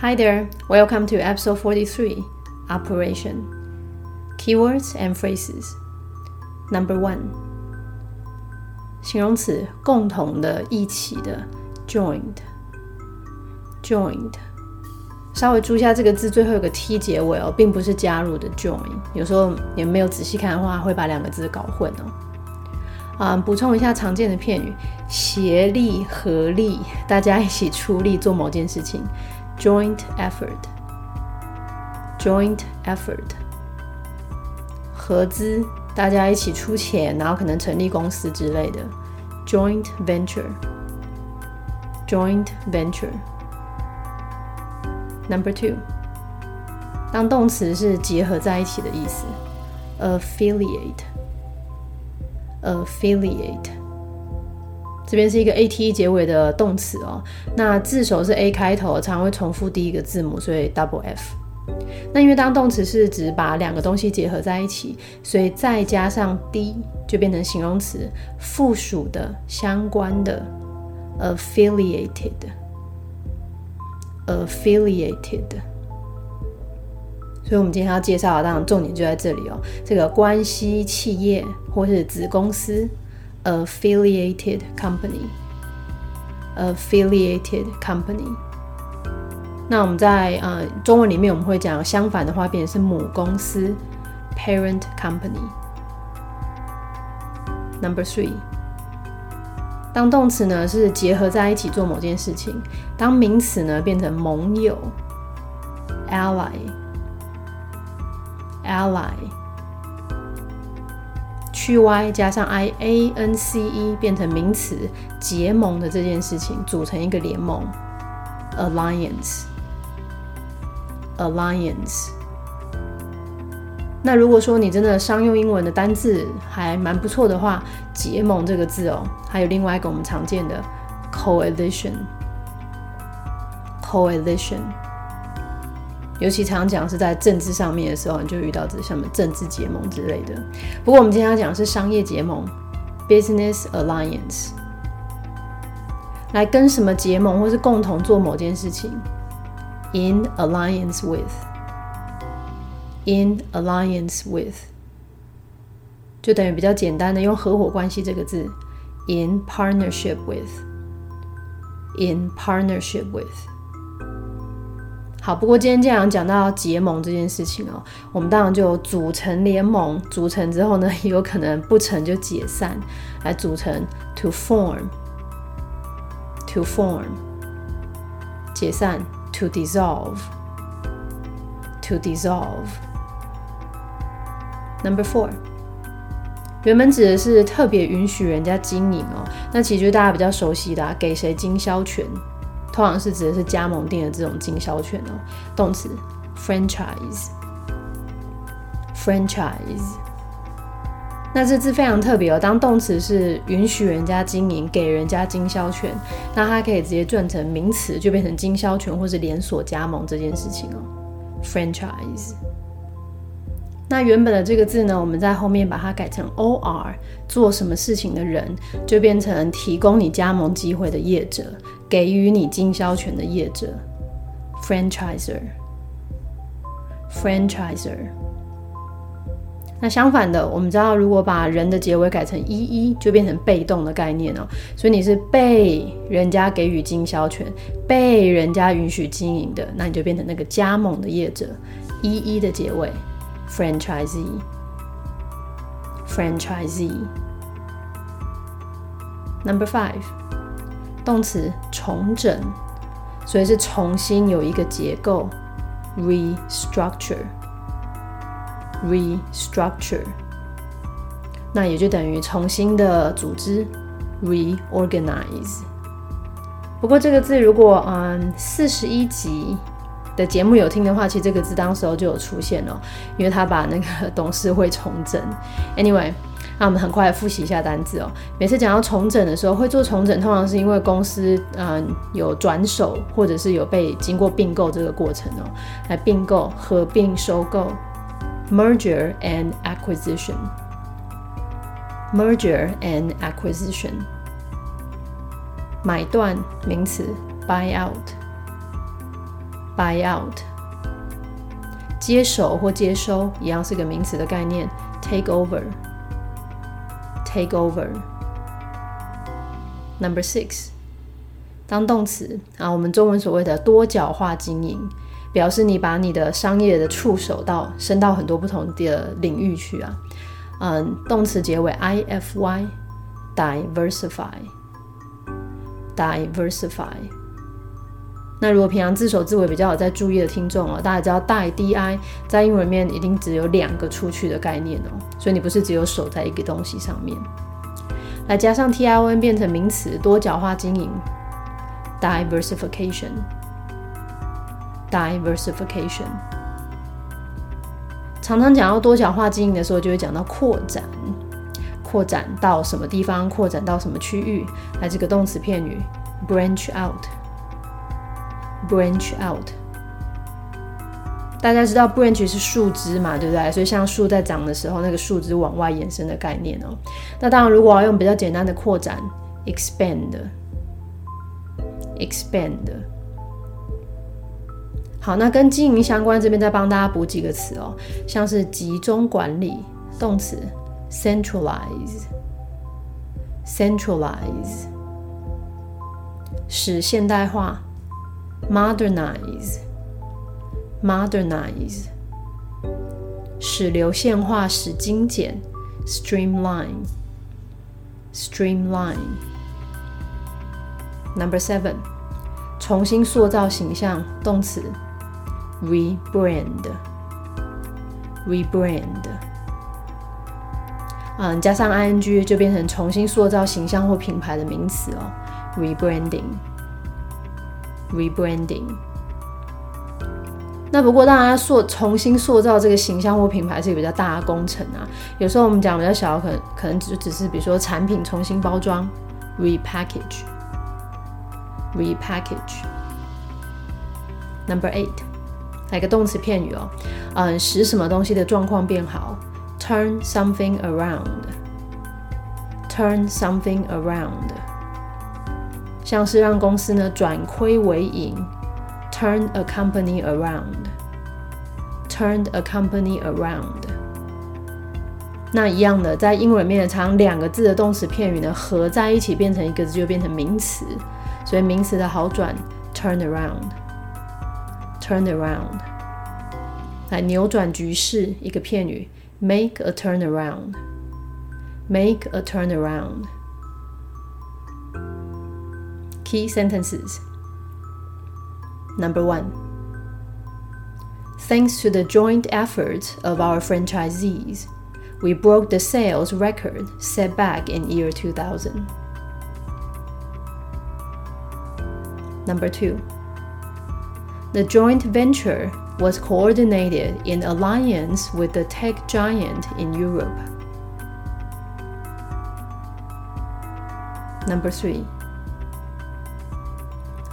Hi there, welcome to episode 43 Operation Keywords and Phrases. Number one 形容词共同的、一起的，joined。joined 稍微注意一下这个字最后有个 t 结尾哦，并不是加入的 join。有时候你没有仔细看的话，会把两个字搞混哦。啊，补充一下常见的片语：协力、合力，大家一起出力做某件事情。Joint effort，joint effort，合资，大家一起出钱，然后可能成立公司之类的。Joint venture，joint venture。Number two，当动词是结合在一起的意思。Affiliate，affiliate。 这边是一个 a t 结尾的动词哦，那字首是 a 开头，常会重复第一个字母，所以 double f。那因为当动词是指把两个东西结合在一起，所以再加上 d 就变成形容词，附属的、相关的，affiliated，affiliated。所以我们今天要介绍的当然重点就在这里哦，这个关系企业或是子公司。Affiliated company affiliated company。那我们在呃中文里面我们会讲相反的话，变成是母公司 parent company。Number three，当动词呢是结合在一起做某件事情，当名词呢变成盟友 ally ally ally。去 y 加上 i a n c e 变成名词，结盟的这件事情组成一个联盟，alliance alliance。那如果说你真的商用英文的单字还蛮不错的话，结盟这个字哦，还有另外一个我们常见的 coalition coalition。尤其常讲是在政治上面的时候，你就遇到这什么政治结盟之类的。不过我们今天要讲的是商业结盟，business alliance，来跟什么结盟，或是共同做某件事情，in alliance with，in alliance with，就等于比较简单的用合伙关系这个字，in partnership with，in partnership with。好，不过今天既然讲到结盟这件事情哦，我们当然就组成联盟，组成之后呢，也有可能不成就解散，来组成 to form，to form，解散 to dissolve，to dissolve。Number four，原本指的是特别允许人家经营哦，那其实就大家比较熟悉的，给谁经销权。通常是指的是加盟店的这种经销权哦。动词 franchise，franchise。那这字非常特别哦。当动词是允许人家经营，给人家经销权，那它可以直接转成名词，就变成经销权或是连锁加盟这件事情哦。franchise。那原本的这个字呢，我们在后面把它改成 or，做什么事情的人，就变成提供你加盟机会的业者。给予你经销权的业者，franchiser，franchiser。那相反的，我们知道，如果把人的结尾改成一一，就变成被动的概念哦。所以你是被人家给予经销权，被人家允许经营的，那你就变成那个加盟的业者，一一的结尾，franchisee，franchisee。Number five。动词重整，所以是重新有一个结构，restructure，restructure，那也就等于重新的组织，reorganize。不过这个字如果嗯四十一集的节目有听的话，其实这个字当时候就有出现了，因为他把那个 董事会重整。Anyway。那我们很快复习一下单字哦。每次讲到重整的时候，会做重整，通常是因为公司嗯有转手，或者是有被经过并购这个过程哦，来并购、合并、收购，merger and acquisition，merger and acquisition，买断名词，buy out，buy out。接手或接收一样是个名词的概念，take over Take over。Number six，当动词啊，我们中文所谓的多角化经营，表示你把你的商业的触手到伸到很多不同的领域去啊。嗯，动词结尾 i f y，diversify，diversify。那如果平常自首自尾比较有在注意的听众哦，大家知道带 di 在英文里面一定只有两个出去的概念哦，所以你不是只有手在一个东西上面，来加上 tion 变成名词，多角化经营，diversification，diversification。常常讲到多角化经营的时候，就会讲到扩展，扩展到什么地方，扩展到什么区域，来这个动词片语 branch out。Branch out，大家知道 branch 是树枝嘛，对不对？所以像树在长的时候，那个树枝往外延伸的概念哦。那当然，如果要用比较简单的扩展，expand，expand。好，那跟经营相关，这边再帮大家补几个词哦，像是集中管理，动词 centralize，centralize，使现代化。Modernize, modernize，使流线化，使精简；streamline, streamline。Number seven，重新塑造形象，动词；rebrand, rebrand。嗯，加上 ing 就变成重新塑造形象或品牌的名词哦，rebranding。 Rebranding。那不过，当然塑重新塑造这个形象或品牌是一个比较大的工程啊。有时候我们讲比较小，可能可能只只是比如说产品重新包装，repackage，repackage。Number eight，来个动词片语哦，嗯，使什么东西的状况变好，turn something around，turn something around。像是让公司呢转亏为盈，turn a company around，turn a company around。那一样的，在英文里面常两个字的动词片语呢合在一起变成一个字就变成名词，所以名词的好转，turn around，turn around。来扭转局势，一个片语，make a turn around，make a turn around。Key sentences. Number one. Thanks to the joint efforts of our franchisees, we broke the sales record set back in year 2000. Number two. The joint venture was coordinated in alliance with the tech giant in Europe. Number three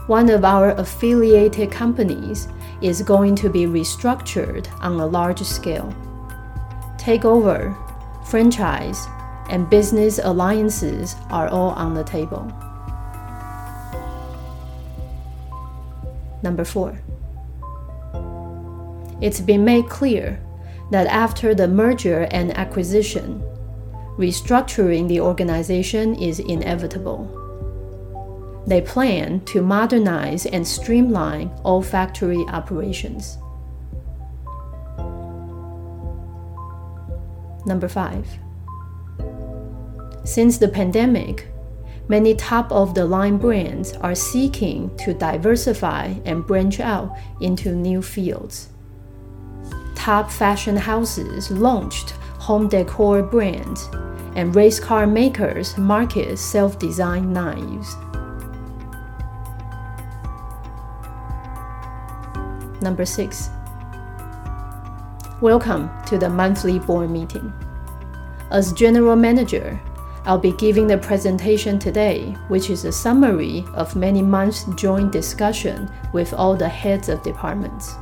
one of our affiliated companies is going to be restructured on a large scale. Takeover, franchise, and business alliances are all on the table. Number four. It's been made clear that after the merger and acquisition, restructuring the organization is inevitable. They plan to modernize and streamline all factory operations. Number five. Since the pandemic, many top of the line brands are seeking to diversify and branch out into new fields. Top fashion houses launched home decor brands, and race car makers market self designed knives. Number six. Welcome to the monthly board meeting. As general manager, I'll be giving the presentation today, which is a summary of many months' joint discussion with all the heads of departments.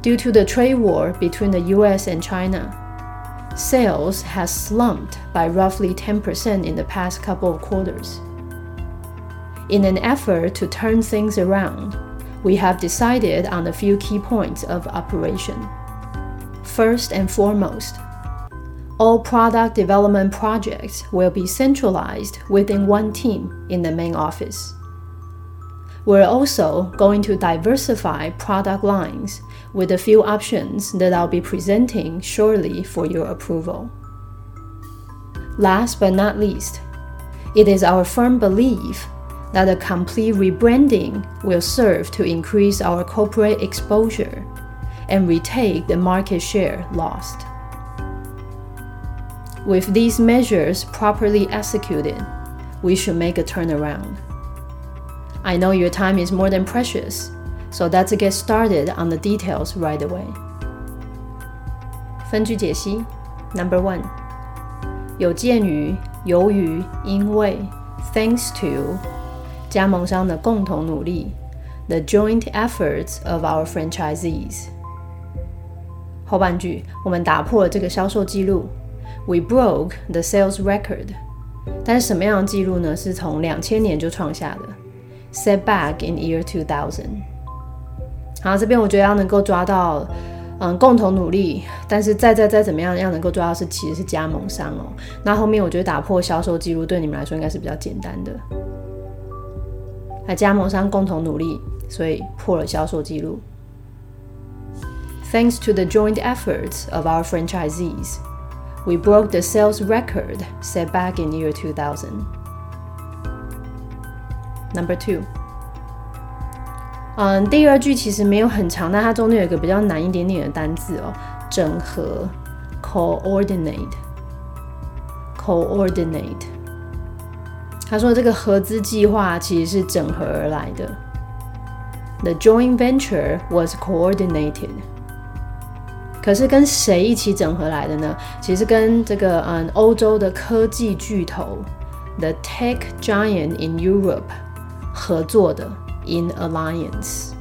Due to the trade war between the US and China, sales has slumped by roughly 10% in the past couple of quarters. In an effort to turn things around, we have decided on a few key points of operation. First and foremost, all product development projects will be centralized within one team in the main office. We're also going to diversify product lines with a few options that I'll be presenting shortly for your approval. Last but not least, it is our firm belief that a complete rebranding will serve to increase our corporate exposure and retake the market share lost. With these measures properly executed, we should make a turnaround. I know your time is more than precious, so let's get started on the details right away. 分句解析 Number one，有鉴于、由于、因为，thanks to 加盟商的共同努力，the joint efforts of our franchisees。后半句，我们打破了这个销售记录，we broke the sales record。但是什么样的记录呢？是从两千年就创下的。set back in year two thousand。好，这边我觉得要能够抓到，嗯，共同努力，但是再再再怎么样要能够抓到是其实是加盟商哦。那后面我觉得打破销售记录对你们来说应该是比较简单的。那加盟商共同努力，所以破了销售记录。Thanks to the joint efforts of our franchisees, we broke the sales record set back in year 2000. Number two，嗯，第二句其实没有很长，但它中间有一个比较难一点点的单字哦，整合，coordinate，coordinate。 他说这个合资计划其实是整合而来的，the joint venture was coordinated。可是跟谁一起整合来的呢？其实跟这个嗯欧洲的科技巨头，the tech giant in Europe。合作的 in alliance。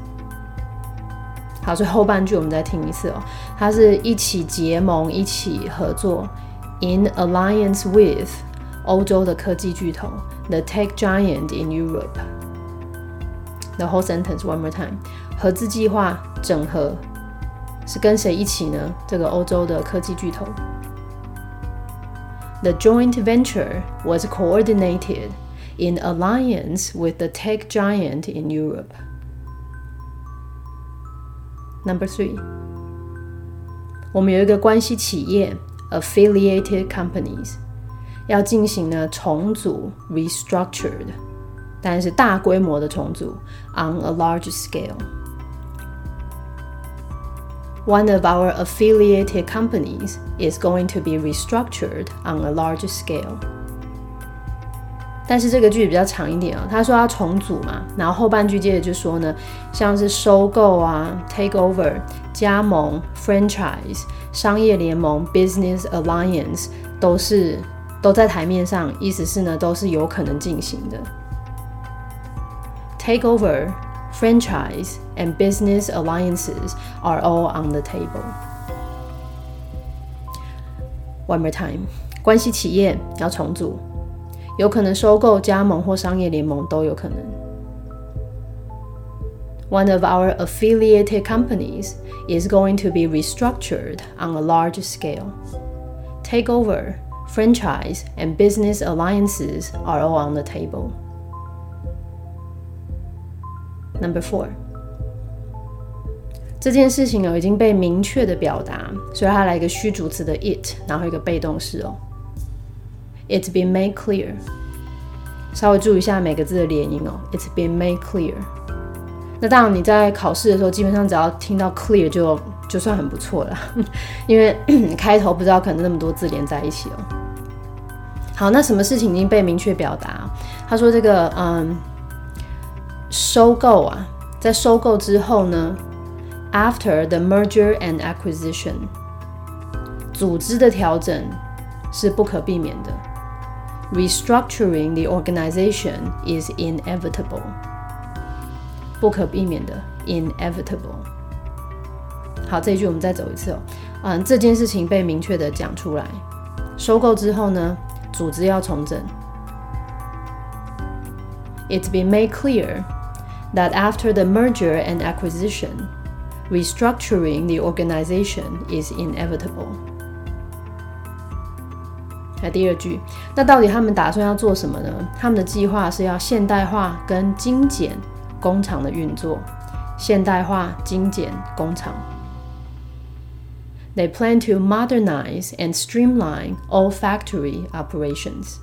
好，所以后半句我们再听一次哦，它是一起结盟、一起合作 in alliance with 欧洲的科技巨头 the tech giant in Europe。The whole sentence one more time。合资计划整合是跟谁一起呢？这个欧洲的科技巨头。The joint venture was coordinated in alliance with the tech giant in Europe. Number three，我们有一个关系企业 affiliated companies 要进行呢重组 restructured，但是大规模的重组 on a large scale。One of our affiliated companies is going to be restructured on a large scale. 但是这个句比较长一点啊，他说要重组嘛，然后后半句接着就说呢，像是收购啊、take over、加盟、franchise、商业联盟、business alliance 都是 都在台面上，意思是呢都是有可能进行的。Take over, franchise and business alliances are all on the table. One more time，关系企业要重组。有可能收购、加盟或商业联盟都有可能。One of our affiliated companies is going to be restructured on a large scale. Takeover, Franchise, and business alliances are all on the table. Number four. 这件事情哦已经被明确的表达，所以它来一个虚主词的 it，然后一个被动式哦。It's been made clear。稍微注意一下每个字的连音哦。It's been made clear。那当然你在考试的时候，基本上只要听到 clear 就就算很不错了，因为开头不知道可能那么多字连在一起哦。好，那什么事情已经被明确表达？他说这个嗯，收购啊，在收购之后呢，after the merger and acquisition，组织的调整是不可避免的。restructuring the organization is inevitable. 不可避免的 inevitable。好，这一句我们再走一次哦。嗯，这件事情被明确的讲出来。收购之后呢，组织要重整。It's been made clear that after the merger and acquisition, restructuring the organization is inevitable. 那第二句，那到底他们打算要做什么呢？他们的计划是要现代化跟精简工厂的运作，现代化、精简工厂。 They plan to modernize and streamline all factory operations.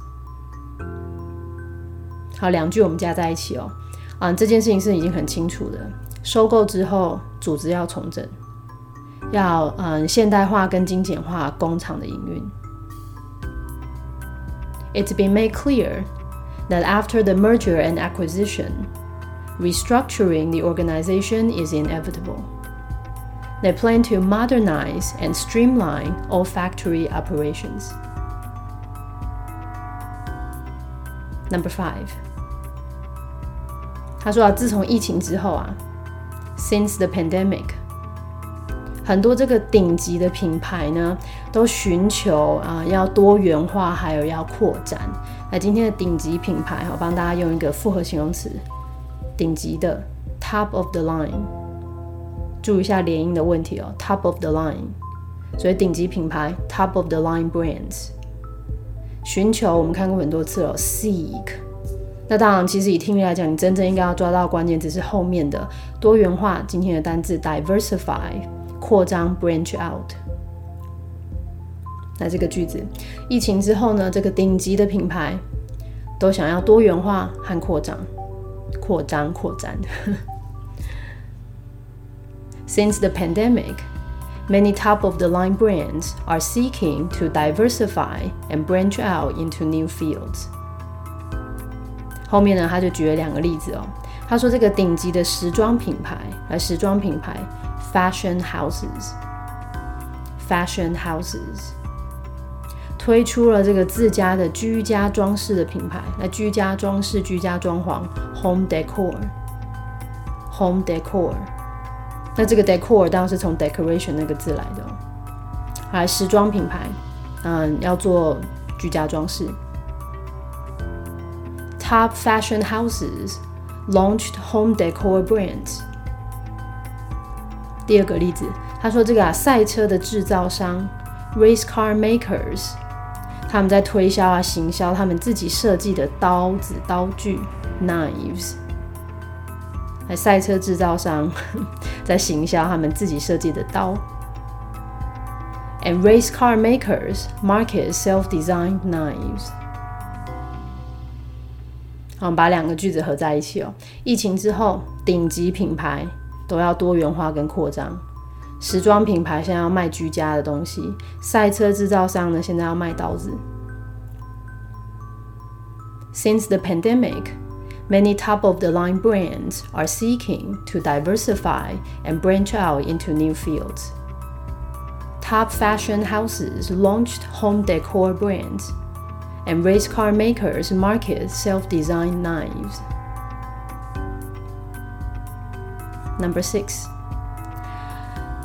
好，两句我们加在一起哦。啊，这件事情是已经很清楚的。收购之后，组织要重整，要嗯现代化跟精简化工厂的营运。It's been made clear that after the merger and acquisition, restructuring the organization is inevitable. They plan to modernize and streamline all factory operations. Number five. 他说啊，自从疫情之后啊，since the pandemic，很多这个顶级的品牌呢，都寻求啊要多元化，还有要扩展。那今天的顶级品牌，我帮大家用一个复合形容词，顶级的 top of the line。注意一下连音的问题哦，top of the line。所以顶级品牌 top of the line brands，寻求我们看过很多次了，seek。那当然，其实以听力来讲，你真正应该要抓到关键词是后面的多元化。今天的单字 diversify，扩张 branch out。那这个句子，疫情之后呢，这个顶级的品牌都想要多元化和扩张，扩张扩展。Since the pandemic, many top of the line brands are seeking to diversify and branch out into new fields. 后面呢，他就举了两个例子哦。他说，这个顶级的时装品牌，呃，时装品牌 fashion houses，fashion houses 推出了这个自家的居家装饰的品牌，那居家装饰、居家装潢 home decor，home decor。 那这个 decor 当然是从 decoration 那个字来的。来，时装品牌，嗯，要做居家装饰。top fashion houses launched home decor brands。第二个例子，他说这个啊，赛车的制造商 race car makers，他们在推销啊、行销他们自己设计的刀子、刀具 knives。还赛车制造商在行销他们自己设计的刀。And race car makers market self-designed knives. 我们把两个句子合在一起哦。疫情之后，顶级品牌都要多元化跟扩张。时装品牌现在要卖居家的东西，赛车制造商呢现在要卖刀子。Since the pandemic, many top of the line brands are seeking to diversify and branch out into new fields. Top fashion houses launched home decor brands and race car makers market self-designed knives. Number six，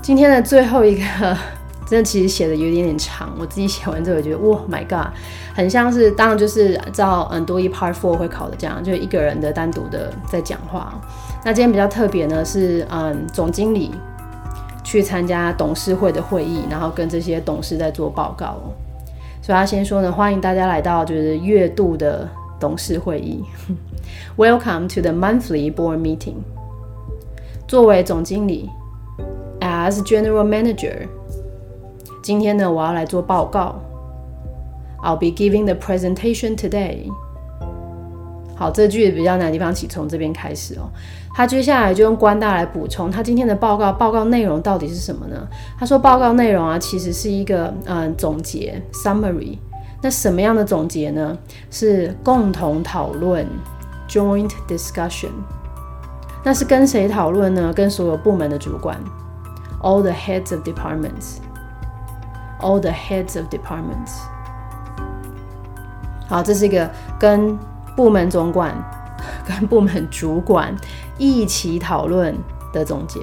今天的最后一个， 真的其实写的有点点长。我自己写完之后，觉得哇，My God，很像是当然就是照嗯多一 Part Four 会考的这样，就一个人的单独的在讲话。那今天比较特别呢，是嗯总经理去参加董事会的会议，然后跟这些董事在做报告。所以他先说呢，欢迎大家来到就是月度的董事会议。Welcome to the monthly board meeting。作为总经理，as general manager，今天呢我要来做报告。I'll be giving the presentation today。好，这句比较难的地方，请从这边开始哦。他接下来就用官大来补充他今天的报告，报告内容到底是什么呢？他说报告内容啊，其实是一个嗯总结 summary。那什么样的总结呢？是共同讨论 joint discussion。那是跟谁讨论呢？跟所有部门的主管 all the heads of departments。All the heads of departments。好，这是一个跟部门总管。跟部门主管一起讨论的总结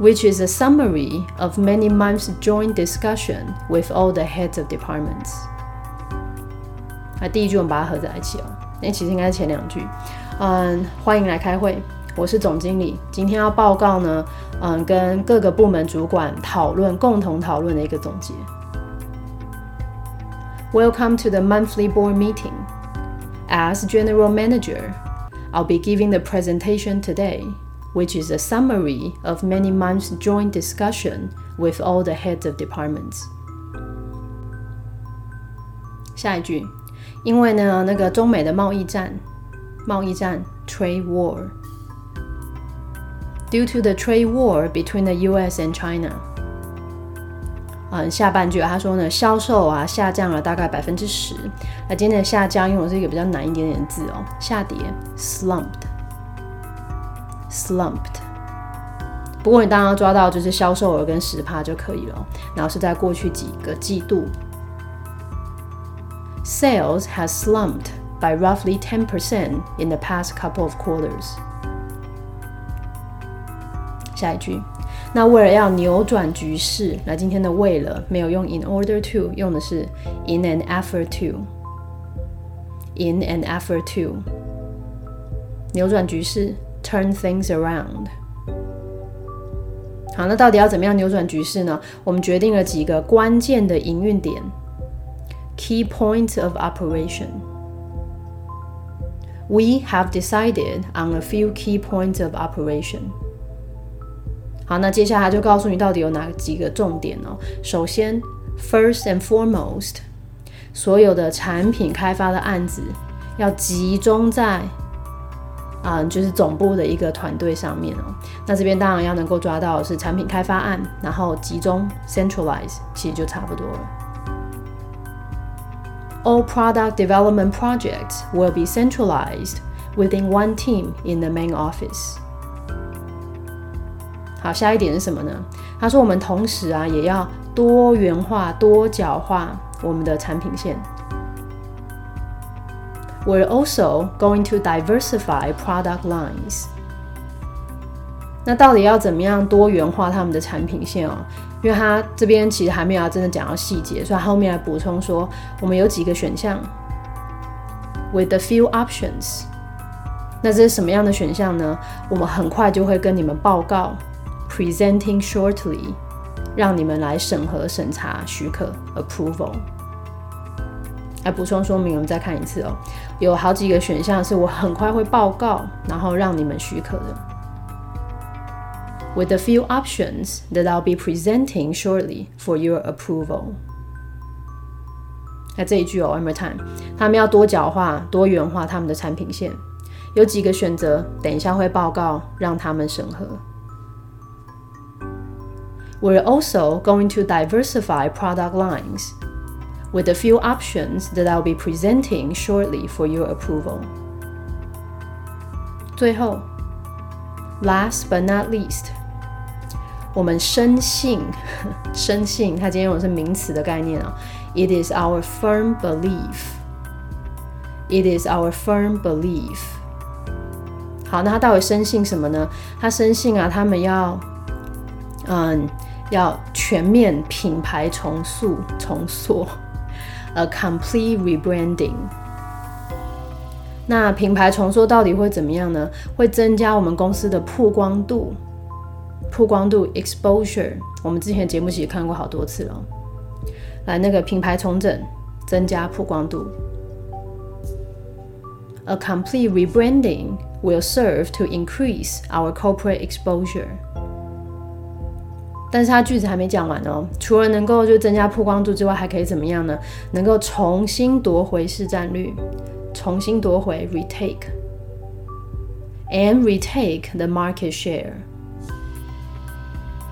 ，which is a summary of many months joint discussion with all the heads of departments。那第一句我们把它合在一起哦，那其实应该是前两句。嗯，欢迎来开会，我是总经理，今天要报告呢，嗯，跟各个部门主管讨论，共同讨论的一个总结。Welcome to the monthly board meeting. As general manager, I'll be giving the presentation today, which is a summary of many months' joint discussion with all the heads of departments. 下一句，因为呢，那个中美的贸易战，贸易战 （trade war）。 Due to the trade war between the U.S. and China，嗯，下半句他说呢，销售啊下降了大概百分之十。那今天的下降用的是一个比较难一点点的字哦，下跌 （slumped），slumped。不过你当然要抓到就是销售额跟十趴就可以了。然后是在过去几个季度，sales has slumped by roughly ten percent in the past couple of quarters。 下一句。那为了要扭转局势，那今天的为了没有用 in order to，用的是 in an effort to，in an effort to 扭转局势，turn things around。好，那到底要怎么样扭转局势呢？我们决定了几个关键的营运点，key points of operation。We have decided on a few key points of operation. 好，那接下来就告诉你到底有哪几个重点哦。首先，first and foremost，所有的产品开发的案子要集中在啊，就是总部的一个团队上面哦。那这边当然要能够抓到是产品开发案，然后集中 centralize，其实就差不多了。All product development projects will be centralized within one team in the main office. 好，下一点是什么呢？他说我们同时啊也要多元化、多角化我们的产品线。We're also going to diversify product lines。那到底要怎么样多元化他们的产品线哦？因为他这边其实还没有真的讲到细节，所以后面来补充说，我们有几个选项，with a few options。那这是什么样的选项呢？我们很快就会跟你们报告。Presenting shortly，让你们来审核审查许可 approval。来补充说明，我们再看一次哦。有好几个选项是我很快会报告，然后让你们许可的。With a few options that I'll be presenting shortly for your approval。那这一句哦，one more time，他们要多角化、多元化他们的产品线，有几个选择，等一下会报告，让他们审核。We're also going to diversify product lines with a few options that I'll be presenting shortly for your approval. 最后，last but not least，我们深信，深信，它今天用的是名词的概念啊。It is our firm belief. It is our firm belief. 好，那他到底深信什么呢？他深信啊，他们要，嗯。 要全面品牌重塑、重塑，a complete rebranding。那品牌重塑到底会怎么样呢？会增加我们公司的曝光度，曝光度 exposure。我们之前节目其实看过好多次了。来，那个品牌重整，增加曝光度。A complete rebranding will serve to increase our corporate exposure. 但是他句子还没讲完哦，除了能够就增加曝光度之外，还可以怎么样呢？能够重新夺回市占率，重新夺回 retake，and retake the market share。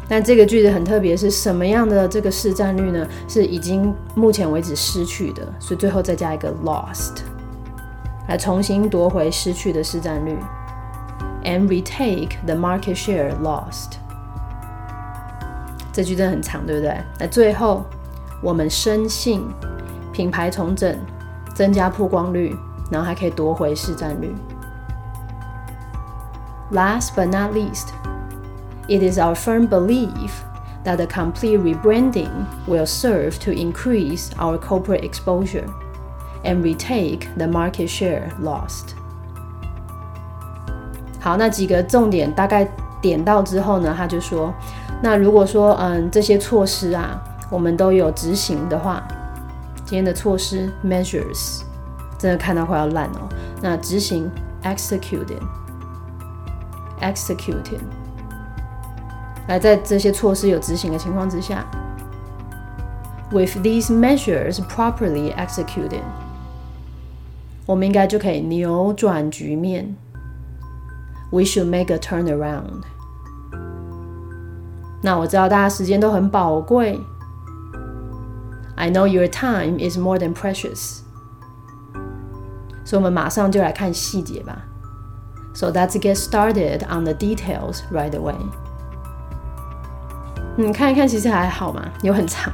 但这个句子很特别，是什么样的这个市占率呢？是已经目前为止失去的，所以最后再加一个 lost，来重新夺回失去的市占率，and retake the market share lost。这句真的很长，对不对？那最后，我们深信品牌重整，增加曝光率，然后还可以夺回市占率。Last but not least, it is our firm belief that the complete rebranding will serve to increase our corporate exposure and retake the market share lost. 好，那几个重点大概 点到之后呢，他就说，那如果说嗯这些措施啊，我们都有执行的话，今天的措施 measures 真的看到快要烂哦。那执行 executing executing，来在这些措施有执行的情况之下，with these measures properly executed，我们应该就可以扭转局面。We should make a turnaround。那我知道大家时间都很宝贵。I know your time is more than precious。所以，我们马上就来看细节吧。So let's get started on the details right away。嗯，看一看，其实还好嘛，有很长？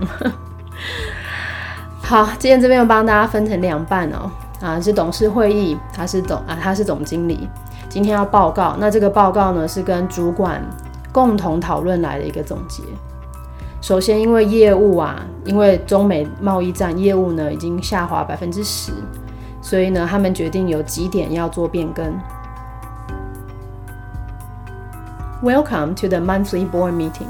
好，今天这边我帮大家分成两半哦。啊，是董事会议，他是董啊，他是总经理。今天要报告，那这个报告呢是跟主管共同讨论来的一个总结。首先，因为业务啊，因为中美贸易战业务呢已经下滑百分之十，所以呢他们决定有几点要做变更。Welcome to the monthly board meeting.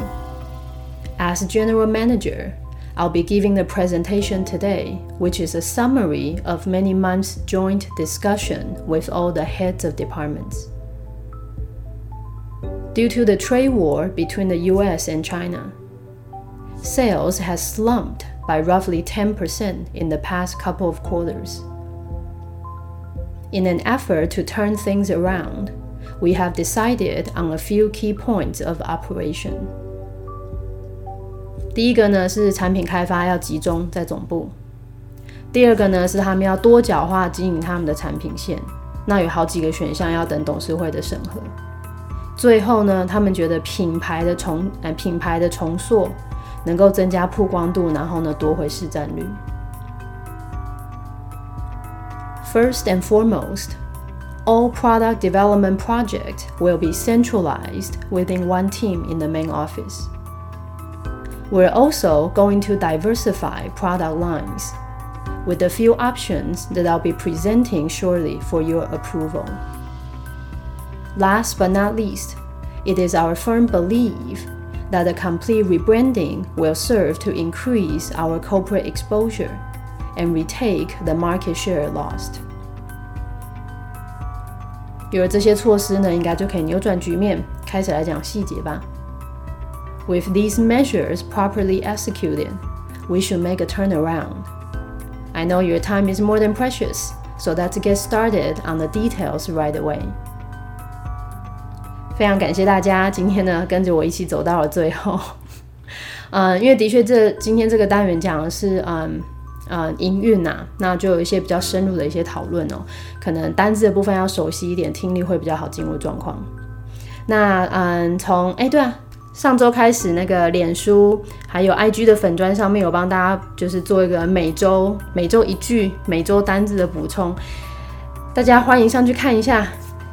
As general manager. I'll be giving the presentation today, which is a summary of many months' joint discussion with all the heads of departments. Due to the trade war between the US and China, sales has slumped by roughly 10% in the past couple of quarters. In an effort to turn things around, we have decided on a few key points of operation. 第一个呢是产品开发要集中在总部，第二个呢是他们要多角化经营他们的产品线，那有好几个选项要等董事会的审核。 最后呢，他们觉得品牌的重呃品牌的重塑能够增加曝光度，然后呢夺回市占率。First and foremost, all product development projects will be centralized within one team in the main office. We're also going to diversify product lines with a few options that I'll be presenting shortly for your approval. Last but not least, it is our firm belief that a complete rebranding will serve to increase our corporate exposure and retake the market share lost. 有了这些措施呢，应该就可以扭转局面。开始来讲细节吧。with these measures properly executed, we should make a turnaround. I know your time is more than precious, so let's get started on the details right away. 非常感谢大家今天呢跟着我一起走到了最后。嗯，因为的确这今天这个单元讲的是嗯呃营运呐，那就有一些比较深入的一些讨论哦。可能单字的部分要熟悉一点，听力会比较好进入状况。那嗯，从哎对啊。上周开始，那个脸书还有 IG 的粉砖上面有帮大家，就是做一个每周每周一句每周单字的补充，大家欢迎上去看一下，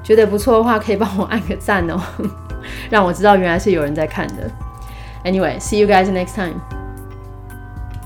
觉得不错的话可以帮我按个赞哦，让我知道原来是有人在看的。Anyway，see you guys next time.